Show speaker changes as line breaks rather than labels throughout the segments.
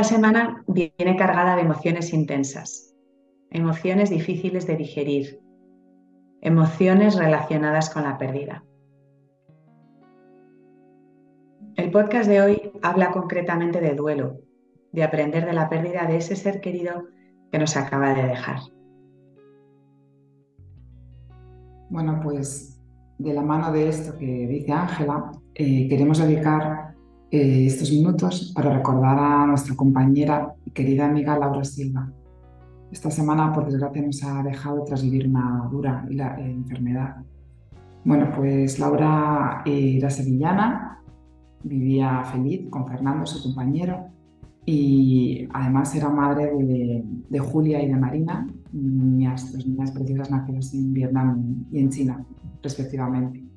Esta semana viene cargada de emociones intensas, emociones difíciles de digerir, emociones relacionadas con la pérdida. El podcast de hoy habla concretamente de duelo, de aprender de la pérdida de ese ser querido que nos acaba de dejar.
Bueno, pues de la mano de esto que dice Ángela, eh, queremos dedicar eh, estos minutos para recordar a nuestra compañera y querida amiga Laura Silva. Esta semana, por desgracia, nos ha dejado tras vivir una dura eh, enfermedad. Bueno, pues Laura eh, era sevillana, vivía feliz con Fernando, su compañero, y además era madre de, Julia y de Marina, niñas, dos niñas preciosas nacidas en Vietnam y en China, respectivamente.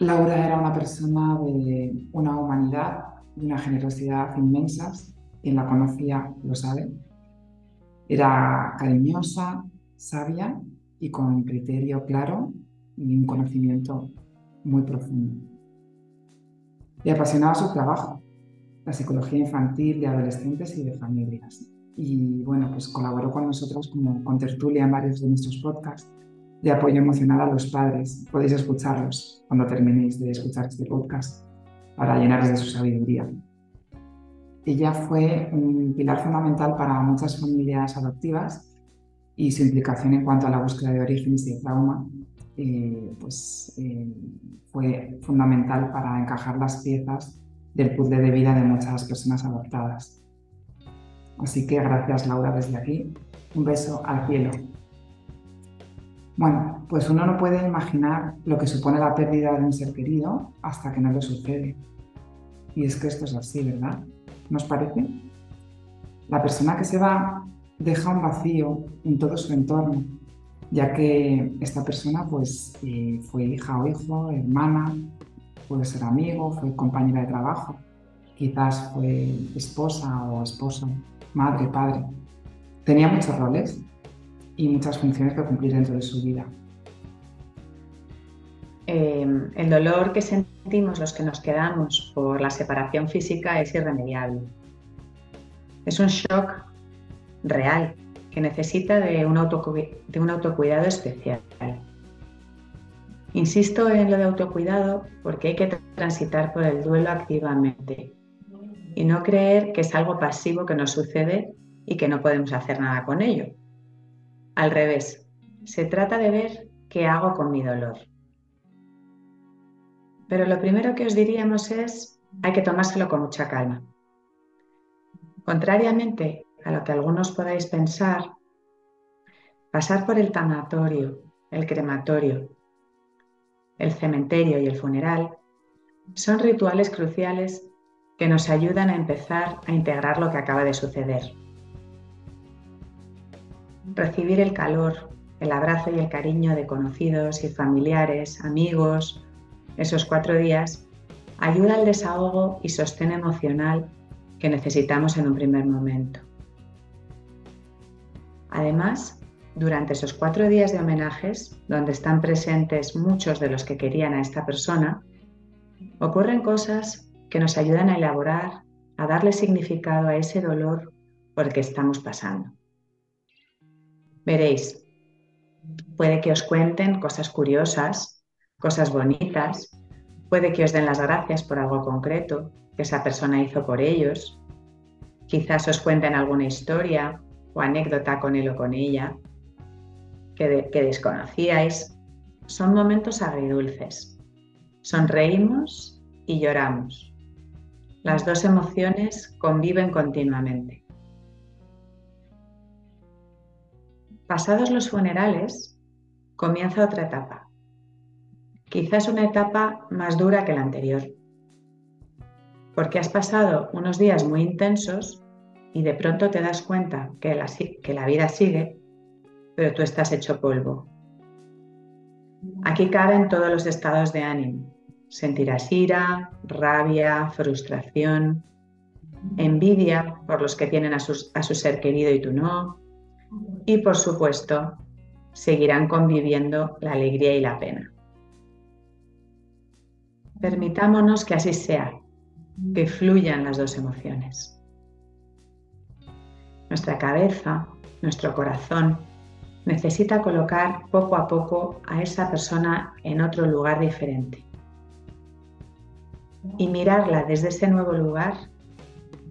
Laura era una persona de una humanidad y una generosidad inmensas. Quien la conocía lo sabe. Era cariñosa, sabia y con criterio claro y un conocimiento muy profundo. Le apasionaba su trabajo, la psicología infantil de adolescentes y de familias. Y bueno, pues colaboró con nosotros como con tertulia en varios de nuestros podcasts de apoyo emocional a los padres. Podéis escucharlos cuando terminéis de escuchar este podcast para llenaros de su sabiduría. Ella fue un pilar fundamental para muchas familias adoptivas y su implicación en cuanto a la búsqueda de orígenes y de trauma eh, pues, eh, fue fundamental para encajar las piezas del puzzle de vida de muchas personas adoptadas. Así que gracias Laura desde aquí. Un beso al cielo. Bueno, pues uno no puede imaginar lo que supone la pérdida de un ser querido hasta que no le sucede. Y es que esto es así, ¿verdad? ¿Nos parece? La persona que se va deja un vacío en todo su entorno, ya que esta persona pues eh, fue hija o hijo, hermana, puede ser amigo, fue compañera de trabajo, quizás fue esposa o esposo, madre, padre. Tenía muchos roles y muchas funciones que cumplir dentro de su vida.
Em, el dolor que sentimos los que nos quedamos por la separación física es irremediable. Es un shock real que necesita de un, de un autocuidado especial. Insisto en lo de autocuidado porque hay que transitar por el duelo activamente y no creer que es algo pasivo que nos sucede y que no podemos hacer nada con ello. Al revés, se trata de ver qué hago con mi dolor. Pero lo primero que os diríamos es, hay que tomárselo con mucha calma. Contrariamente a lo que algunos podáis pensar, pasar por el tanatorio, el crematorio, el cementerio y el funeral son rituales cruciales que nos ayudan a empezar a integrar lo que acaba de suceder recibir el calor, el abrazo y el cariño de conocidos y familiares, amigos, esos cuatro días, ayuda al desahogo y sostén emocional que necesitamos en un primer momento. Además, durante esos cuatro días de homenajes, donde están presentes muchos de los que querían a esta persona, ocurren cosas que nos ayudan a elaborar, a darle significado a ese dolor por el que estamos pasando. Veréis, puede que os cuenten cosas curiosas, cosas bonitas, puede que os den las gracias por algo concreto que esa persona hizo por ellos, quizás os cuenten alguna historia o anécdota con él o con ella que, que desconocíais. Son momentos agridulces. Sonreímos y lloramos. Las dos emociones conviven continuamente. Pasados los funerales, comienza otra etapa, quizás una etapa más dura que la anterior, porque has pasado unos días muy intensos y de pronto te das cuenta que la, que la vida sigue, pero tú estás hecho polvo. Aquí caben todos los estados de ánimo. Sentirás ira, rabia, frustración, envidia por los que tienen a, a su ser querido y tú no. Y por supuesto, seguirán conviviendo la alegría y la pena. Permitámonos que así sea, que fluyan las dos emociones. Nuestra cabeza, nuestro corazón, necesita colocar poco a poco a esa persona en otro lugar diferente y mirarla desde ese nuevo lugar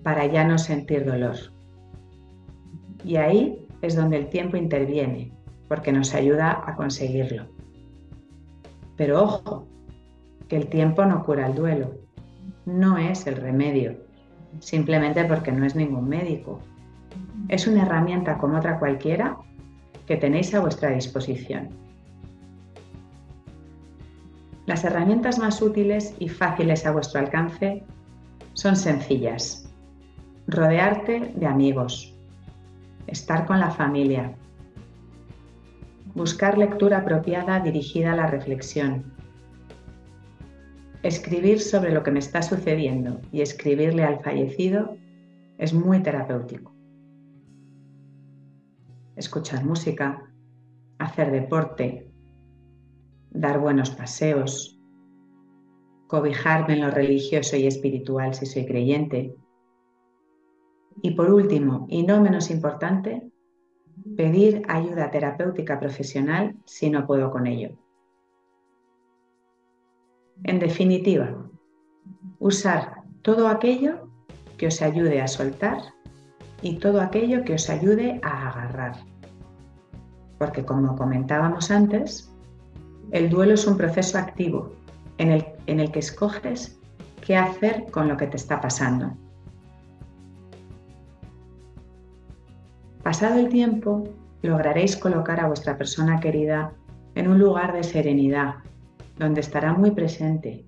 para ya no sentir dolor. Y ahí es donde el tiempo interviene, porque nos ayuda a conseguirlo. Pero ojo, que el tiempo no cura el duelo, no es el remedio, simplemente porque no es ningún médico. Es una herramienta como otra cualquiera que tenéis a vuestra disposición. Las herramientas más útiles y fáciles a vuestro alcance son sencillas. Rodearte de amigos, estar con la familia, buscar lectura apropiada dirigida a la reflexión, escribir sobre lo que me está sucediendo y escribirle al fallecido es muy terapéutico. Escuchar música, hacer deporte, dar buenos paseos, cobijarme en lo religioso y espiritual si soy creyente. Y por último, y no menos importante, pedir ayuda terapéutica profesional si no puedo con ello. En definitiva, usar todo aquello que os ayude a soltar y todo aquello que os ayude a agarrar. Porque como comentábamos antes, el duelo es un proceso activo en el, en el que escoges qué hacer con lo que te está pasando. Pasado el tiempo, lograréis colocar a vuestra persona querida en un lugar de serenidad, donde estará muy presente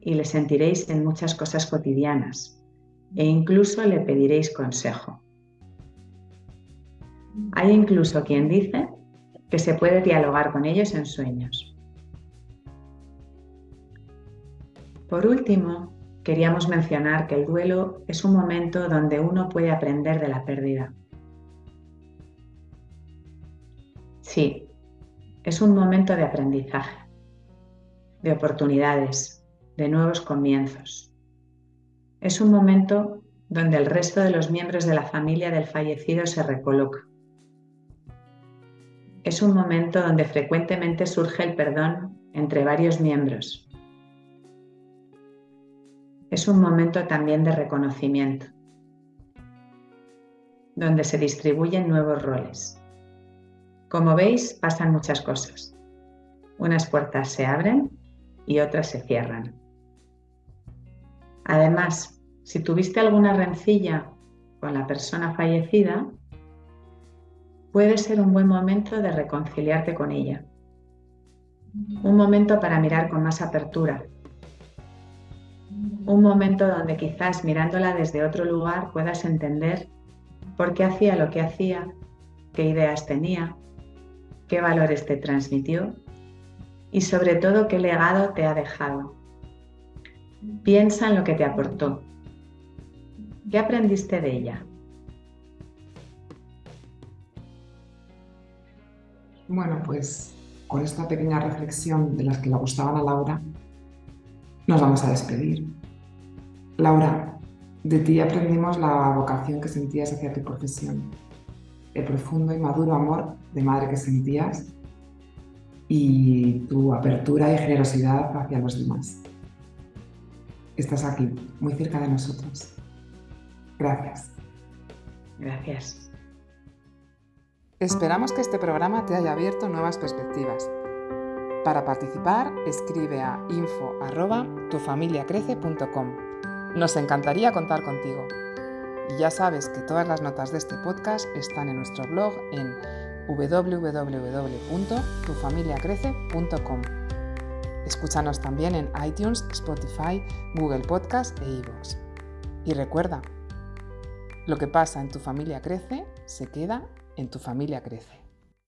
y le sentiréis en muchas cosas cotidianas e incluso le pediréis consejo. Hay incluso quien dice que se puede dialogar con ellos en sueños. Por último, queríamos mencionar que el duelo es un momento donde uno puede aprender de la pérdida. Es un momento de aprendizaje de oportunidades, de nuevos comienzos. Es un momento donde el resto de los miembros de la familia del fallecido se recoloca. Es un momento donde frecuentemente surge el perdón entre varios miembros. Es un momento también de reconocimiento, donde se distribuyen nuevos roles. Como veis, pasan muchas cosas. Unas puertas se abren y otras se cierran. Además, si tuviste alguna rencilla con la persona fallecida, puede ser un buen momento de reconciliarte con ella. Un momento para mirar con más apertura. Un momento donde quizás mirándola desde otro lugar puedas entender por qué hacía lo que hacía, qué ideas tenía, qué valores te transmitió y sobre todo qué legado te ha dejado. Piensa en lo que te aportó. ¿Qué aprendiste de ella?
Bueno, pues con esta pequeña reflexión de las que le gustaban a Laura, nos vamos a despedir. Laura, de ti aprendimos la vocación que sentías hacia tu profesión, el profundo y maduro amor de madre que sentías y tu apertura y generosidad hacia los demás. Estás aquí, muy cerca de nosotros. Gracias.
Gracias.
Esperamos que este programa te haya abierto nuevas perspectivas. Para participar, escribe a info@tufamiliacrece.com. Nos encantaría contar contigo. Y ya sabes que todas las notas de este podcast están en nuestro blog en www.tufamiliacrece.com. Escúchanos también en iTunes, Spotify, Google Podcast e iVoox. Y recuerda,
Lo que pasa en tu familia crece, se queda en tu familia crece.